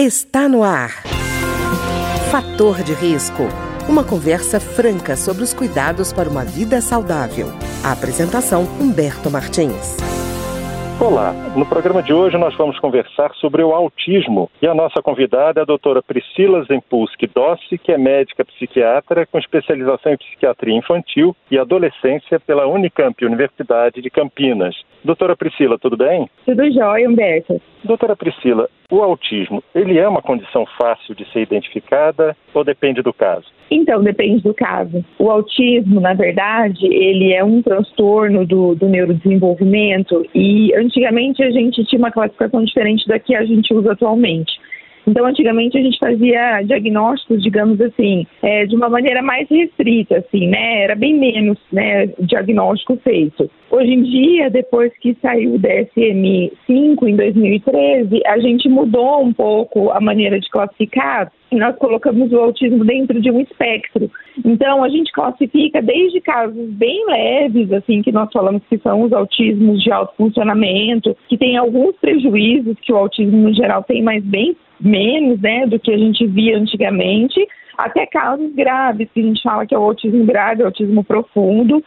Está no ar. Fator de risco. Uma conversa franca sobre os cuidados para uma vida saudável. A apresentação Humberto Martins. Olá, no programa de hoje nós vamos conversar sobre o autismo e a nossa convidada é a doutora Priscila Zempulski Dossi, que é médica psiquiatra com especialização em psiquiatria infantil e adolescência pela Unicamp, Universidade de Campinas. Doutora Priscila, tudo bem? Tudo jóia, Humberto. Doutora Priscila, o autismo, ele é uma condição fácil de ser identificada ou depende do caso? Então, depende do caso. O autismo, na verdade, ele é um transtorno do, do neurodesenvolvimento e antigamente a gente tinha uma classificação diferente da que a gente usa atualmente. Então, antigamente a gente fazia diagnósticos, digamos assim, é, de uma maneira mais restrita, assim, né? Era bem menos, né, diagnóstico feito. Hoje em dia, depois que saiu o DSM-5 em 2013, a gente mudou um pouco a maneira de classificar e nós colocamos o autismo dentro de um espectro. Então, a gente classifica desde casos bem leves, assim, que nós falamos que são os autismos de alto funcionamento, que tem alguns prejuízos que o autismo no geral tem, mas bem menos né, do que a gente via antigamente, até casos graves, que a gente fala que é o autismo grave, o autismo profundo,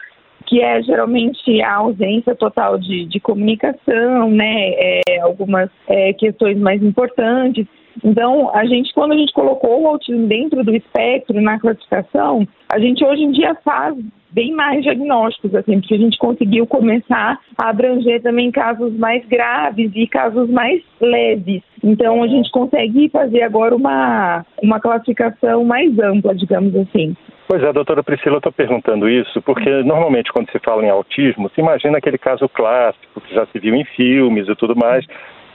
que é geralmente a ausência total de, de comunicação, né, é, algumas é, questões mais importantes. Então, a gente, quando a gente colocou o autismo dentro do espectro na classificação, a gente hoje em dia faz bem mais diagnósticos, assim, porque a gente conseguiu começar a abranger também casos mais graves e casos mais leves. Então a gente consegue fazer agora uma, uma classificação mais ampla, digamos assim. Pois é, doutora Priscila, eu estou perguntando isso porque normalmente quando se fala em autismo, se imagina aquele caso clássico que já se viu em filmes e tudo mais,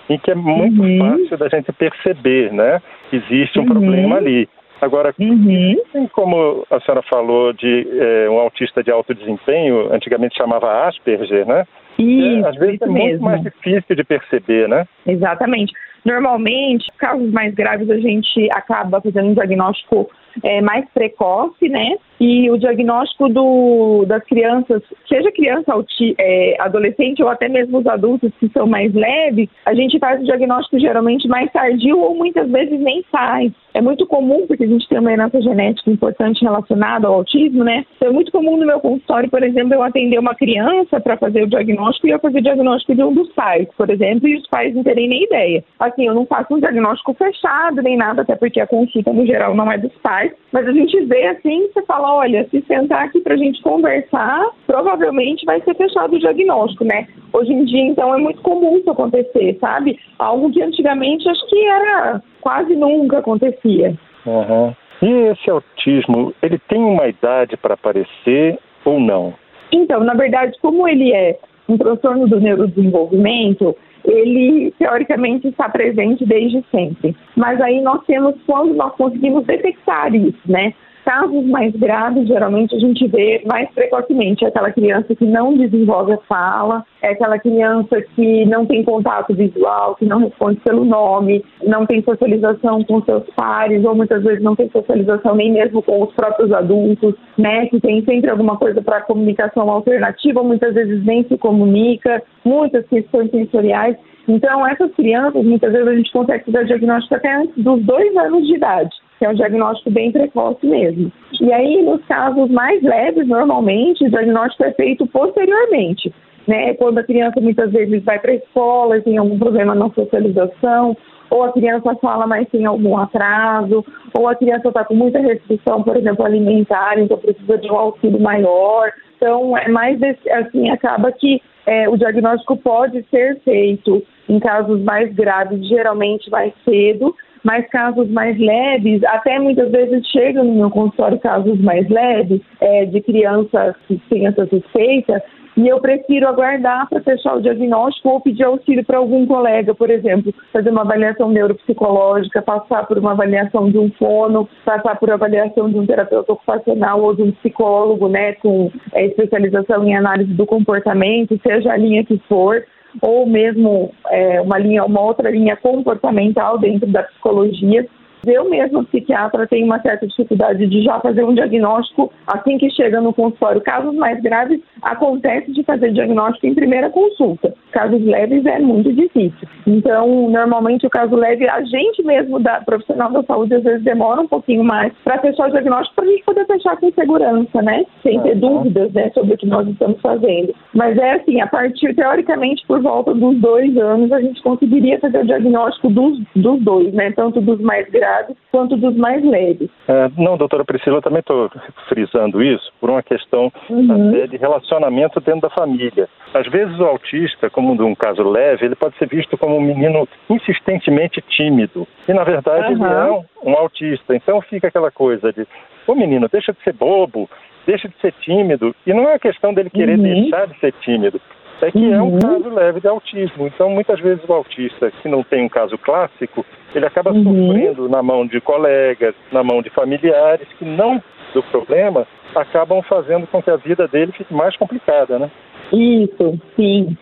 em que é muito uhum. fácil da gente perceber, né? Existe um uhum. problema ali. Agora, uhum. como a senhora falou de é, um autista de alto desempenho, antigamente chamava Asperger, né? Isso, é, às vezes é muito mais difícil de perceber, né? Exatamente. Normalmente, casos mais graves, a gente acaba fazendo um diagnóstico é, mais precoce, né? E o diagnóstico do, das crianças, seja criança, é, adolescente ou até mesmo os adultos que são mais leves, a gente faz o diagnóstico geralmente mais tardio ou muitas vezes nem faz. É muito comum, porque a gente tem uma herança genética importante relacionada ao autismo, né? Então é muito comum no meu consultório, por exemplo, eu atender uma criança para fazer o diagnóstico e eu fazer o diagnóstico de um dos pais, por exemplo, e os pais não terem nem ideia. Assim, eu não faço um diagnóstico fechado nem nada, até porque a consulta no geral não é dos pais, mas a gente vê assim, você fala, olha, se sentar aqui para a gente conversar, provavelmente vai ser fechado o diagnóstico, né? Hoje em dia, então, é muito comum isso acontecer, sabe? Algo que antigamente acho que era quase nunca acontecia. Uhum. E esse autismo, ele tem uma idade para aparecer ou não? Então, na verdade, como ele é um transtorno do neurodesenvolvimento, ele teoricamente está presente desde sempre. Mas aí nós temos quando nós conseguimos detectar isso, né? Casos mais graves, geralmente a gente vê mais precocemente é aquela criança que não desenvolve a fala, é aquela criança que não tem contato visual, que não responde pelo nome, não tem socialização com seus pares, ou muitas vezes não tem socialização nem mesmo com os próprios adultos, né? Que tem sempre alguma coisa para comunicação alternativa, muitas vezes nem se comunica, muitas questões sensoriais. Então, essas crianças, muitas vezes a gente consegue fazer diagnóstico até antes dos dois anos de idade que é um diagnóstico bem precoce mesmo. E aí, nos casos mais leves, normalmente, o diagnóstico é feito posteriormente. Né, quando a criança muitas vezes vai para a escola e tem algum problema na socialização, ou a criança fala, mas tem algum atraso, ou a criança está com muita restrição, por exemplo, alimentar, então precisa de um auxílio maior. Então, é mais assim, acaba que é, o diagnóstico pode ser feito em casos mais graves, geralmente mais cedo, mas casos mais leves, até muitas vezes chegam no meu consultório casos mais leves é, de crianças que têm essa suspeita, e eu prefiro aguardar para fechar o diagnóstico ou pedir auxílio para algum colega, por exemplo, fazer uma avaliação neuropsicológica, passar por uma avaliação de um fono, passar por avaliação de um terapeuta ocupacional ou de um psicólogo, né, com é, especialização em análise do comportamento, seja a linha que for ou mesmo é, uma linha, uma outra linha comportamental dentro da psicologia. Eu mesma, psiquiatra, tenho uma certa dificuldade de já fazer um diagnóstico assim que chega no consultório. Casos mais graves, acontece de fazer diagnóstico em primeira consulta. Casos leves é muito difícil. Então, normalmente o caso leve, a gente mesmo, da profissional da saúde, às vezes demora um pouquinho mais para fechar o diagnóstico para a gente poder fechar com segurança, né? Sem ter dúvidas né, sobre o que nós estamos fazendo. Mas é assim, a partir, teoricamente, por volta dos dois anos, a gente conseguiria fazer o diagnóstico dos, dos dois, né? Tanto dos mais graves quanto dos mais leves. É, não, doutora Priscila, eu também estou frisando isso por uma questão uhum. até de relacionamento dentro da família. Às vezes o autista, como num caso leve, ele pode ser visto como um menino insistentemente tímido. E na verdade uhum. ele é um, um autista. Então fica aquela coisa de, ô menino, deixa de ser bobo, deixa de ser tímido. E não é a questão dele querer uhum. deixar de ser tímido é que uhum. é um uhum. caso leve de autismo. Então, muitas vezes o autista, que não tem um caso clássico, ele acaba uhum. sofrendo na mão de colegas, na mão de familiares que não do problema acabam fazendo com que a vida dele fique mais complicada, né? Isso, sim.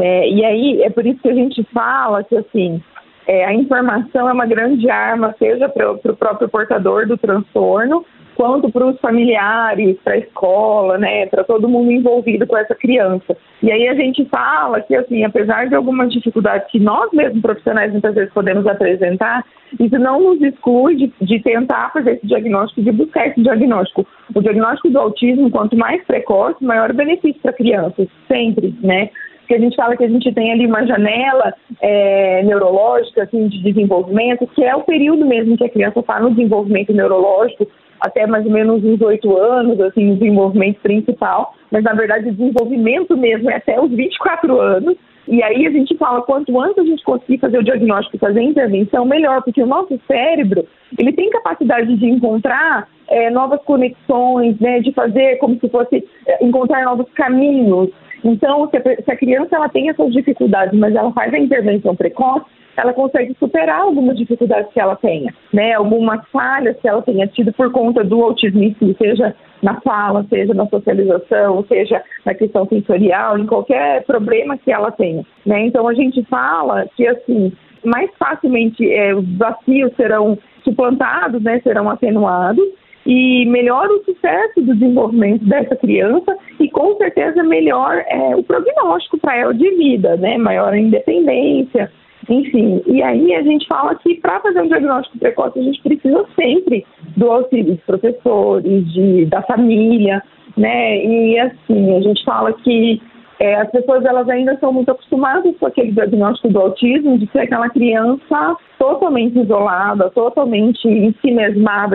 É, e aí é por isso que a gente fala que assim é, a informação é uma grande arma, seja para o próprio portador do transtorno, quanto para os familiares, para a escola, né, para todo mundo envolvido com essa criança. E aí a gente fala que, assim, apesar de algumas dificuldades que nós mesmos profissionais muitas vezes podemos apresentar, isso não nos exclui de, de tentar fazer esse diagnóstico, de buscar esse diagnóstico. O diagnóstico do autismo, quanto mais precoce, maior benefício para crianças, sempre, né? Porque a gente fala que a gente tem ali uma janela é, neurológica, assim, de desenvolvimento, que é o período mesmo que a criança está no desenvolvimento neurológico, até mais ou menos uns oito anos, assim, o desenvolvimento principal, mas na verdade o desenvolvimento mesmo é até os 24 anos. E aí a gente fala, quanto antes a gente conseguir fazer o diagnóstico e fazer a intervenção, melhor, porque o nosso cérebro, ele tem capacidade de encontrar é, novas conexões, né, de fazer como se fosse é, encontrar novos caminhos. Então, se a, se a criança ela tem essas dificuldades, mas ela faz a intervenção precoce, ela consegue superar algumas dificuldades que ela tenha, né? Algumas falhas que ela tenha tido por conta do autismo seja na fala, seja na socialização, seja na questão sensorial, em qualquer problema que ela tenha, né? Então a gente fala que assim mais facilmente é, os desafios serão suplantados, né? Serão atenuados e melhora o sucesso do desenvolvimento dessa criança e com certeza melhor é, o prognóstico para ela de vida, né? Maior a independência, enfim, e aí a gente fala que para fazer um diagnóstico precoce a gente precisa sempre do auxílio dos professores, de, da família, né? E assim, a gente fala que é, as pessoas elas ainda são muito acostumadas com aquele diagnóstico do autismo, de ser aquela criança totalmente isolada, totalmente em si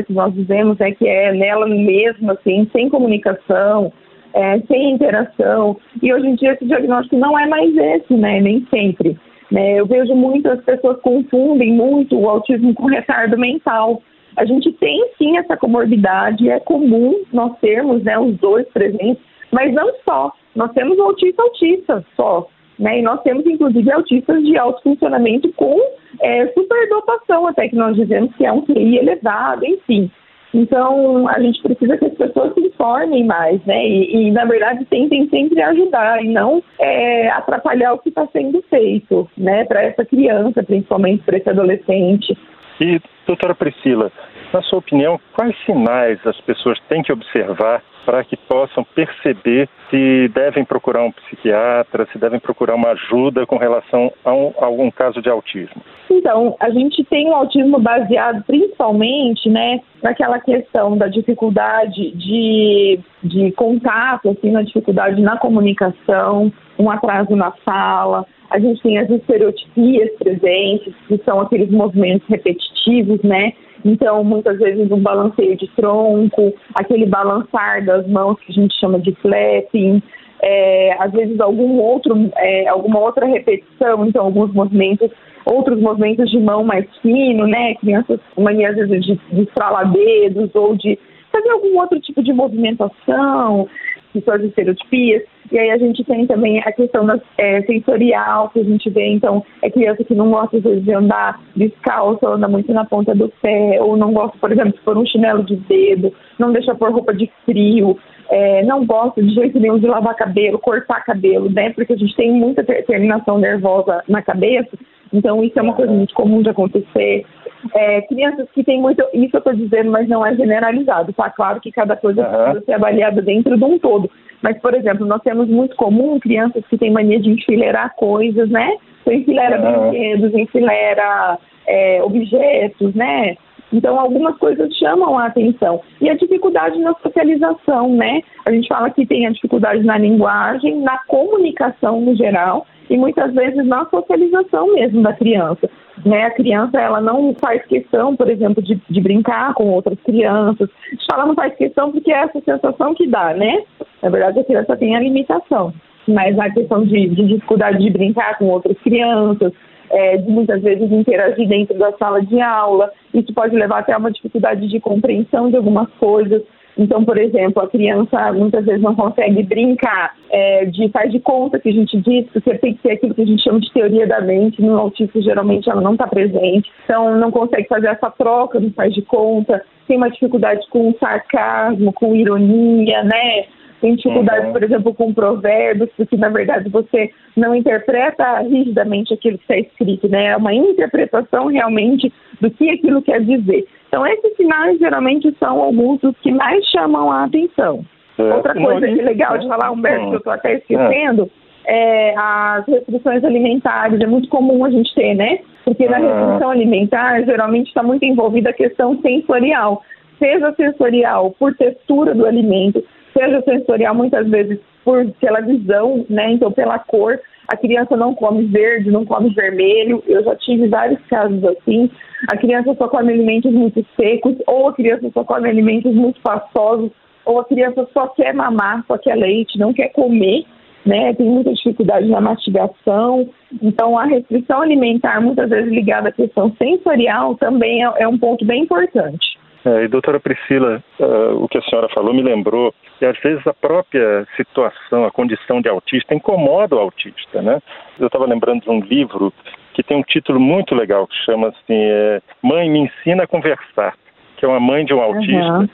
que nós dizemos, né, que é nela mesma, assim, sem comunicação, é, sem interação. E hoje em dia esse diagnóstico não é mais esse, né, nem sempre. Né? Eu vejo muitas pessoas confundem muito o autismo com retardo mental. A gente tem sim essa comorbidade, é comum nós termos né, os dois presentes, mas não só. Nós temos autista autista só. Né? E nós temos, inclusive, autistas de alto funcionamento com é, superdotação, até que nós dizemos que é um QI elevado, enfim. Então, a gente precisa que as pessoas se informem mais, né? E, e na verdade, tentem sempre ajudar e não é, atrapalhar o que está sendo feito, né? Para essa criança, principalmente para esse adolescente. E, doutora Priscila, na sua opinião, quais sinais as pessoas têm que observar para que possam perceber se devem procurar um psiquiatra, se devem procurar uma ajuda com relação a, um, a algum caso de autismo? Então, a gente tem o um autismo baseado principalmente, né, naquela questão da dificuldade de, de contato, assim, na dificuldade na comunicação, um atraso na fala. A gente tem as estereotipias presentes, que são aqueles movimentos repetitivos, né, então, muitas vezes um balanceio de tronco, aquele balançar das mãos que a gente chama de flapping, é, às vezes algum outro, é, alguma outra repetição, então alguns movimentos, outros movimentos de mão mais fino, né? Crianças mania às vezes de, de dedos ou de fazer algum outro tipo de movimentação, que são as estereotipias. E aí a gente tem também a questão da, é, sensorial, que a gente vê, então, é criança que não gosta, às vezes, de andar descalço, anda muito na ponta do pé, ou não gosta, por exemplo, de pôr um chinelo de dedo, não deixa pôr roupa de frio, é, não gosta de jeito nenhum de lavar cabelo, cortar cabelo, né? Porque a gente tem muita terminação nervosa na cabeça, Então, isso é uma coisa muito comum de acontecer. É, crianças que têm muito. Isso eu estou dizendo, mas não é generalizado, tá? Claro que cada coisa uhum. precisa ser avaliada dentro de um todo. Mas, por exemplo, nós temos muito comum crianças que têm mania de enfileirar coisas, né? Então, enfileira uhum. brinquedos, enfileira é, objetos, né? Então, algumas coisas chamam a atenção. E a dificuldade na socialização, né? A gente fala que tem a dificuldade na linguagem, na comunicação no geral e muitas vezes na socialização mesmo da criança. Né? A criança ela não faz questão, por exemplo, de, de brincar com outras crianças. A gente fala não faz questão porque é essa sensação que dá, né? Na verdade, a criança tem a limitação. Mas a questão de, de dificuldade de brincar com outras crianças, é, de muitas vezes interagir dentro da sala de aula. Isso pode levar até a uma dificuldade de compreensão de algumas coisas. Então, por exemplo, a criança muitas vezes não consegue brincar é, de faz de conta que a gente diz, porque tem que ter aquilo que a gente chama de teoria da mente. No autismo, geralmente, ela não está presente. Então, não consegue fazer essa troca do faz de conta. Tem uma dificuldade com sarcasmo, com ironia, né? tem dificuldade, uhum. por exemplo, com provérbios, porque na verdade você não interpreta rigidamente aquilo que está escrito, né? É uma interpretação realmente do que aquilo quer dizer. Então, esses sinais geralmente são alguns dos que mais chamam a atenção. É. Outra coisa que é legal de falar, Humberto, que eu estou até esquecendo, é. é as restrições alimentares. É muito comum a gente ter, né? Porque na restrição alimentar, geralmente está muito envolvida a questão sensorial seja sensorial por textura do alimento, seja sensorial muitas vezes por pela visão, né? Então pela cor, a criança não come verde, não come vermelho. Eu já tive vários casos assim. A criança só come alimentos muito secos, ou a criança só come alimentos muito pastosos, ou a criança só quer mamar, só quer leite, não quer comer, né? Tem muita dificuldade na mastigação. Então a restrição alimentar, muitas vezes ligada à questão sensorial, também é, é um ponto bem importante. É, e doutora Priscila, uh, o que a senhora falou me lembrou que às vezes a própria situação, a condição de autista incomoda o autista, né? Eu estava lembrando de um livro que tem um título muito legal que chama assim é, Mãe me ensina a conversar, que é uma mãe de um autista. Uhum.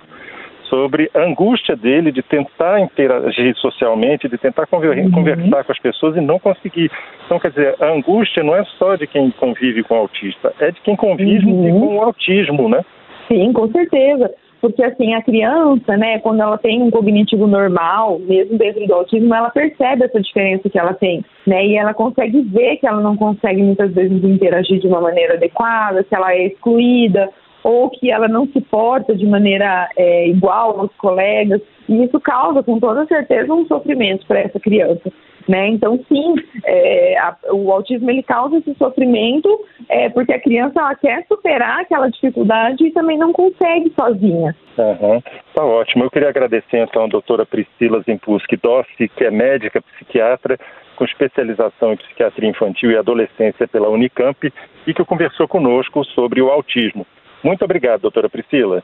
Sobre a angústia dele de tentar interagir socialmente, de tentar uhum. conversar com as pessoas e não conseguir. Então, quer dizer, a angústia não é só de quem convive com o autista, é de quem convive uhum. com o autismo, né? Sim, com certeza. Porque assim, a criança, né, quando ela tem um cognitivo normal, mesmo dentro do autismo, ela percebe essa diferença que ela tem, né? E ela consegue ver que ela não consegue muitas vezes interagir de uma maneira adequada, que ela é excluída, ou que ela não se porta de maneira é, igual aos colegas, e isso causa com toda certeza um sofrimento para essa criança. Né? Então, sim, é, a, o autismo ele causa esse sofrimento é, porque a criança quer superar aquela dificuldade e também não consegue sozinha. Uhum. Tá ótimo. Eu queria agradecer então a doutora Priscila Zimpuski Dossi, que é médica psiquiatra com especialização em psiquiatria infantil e adolescência pela Unicamp e que conversou conosco sobre o autismo. Muito obrigado, doutora Priscila.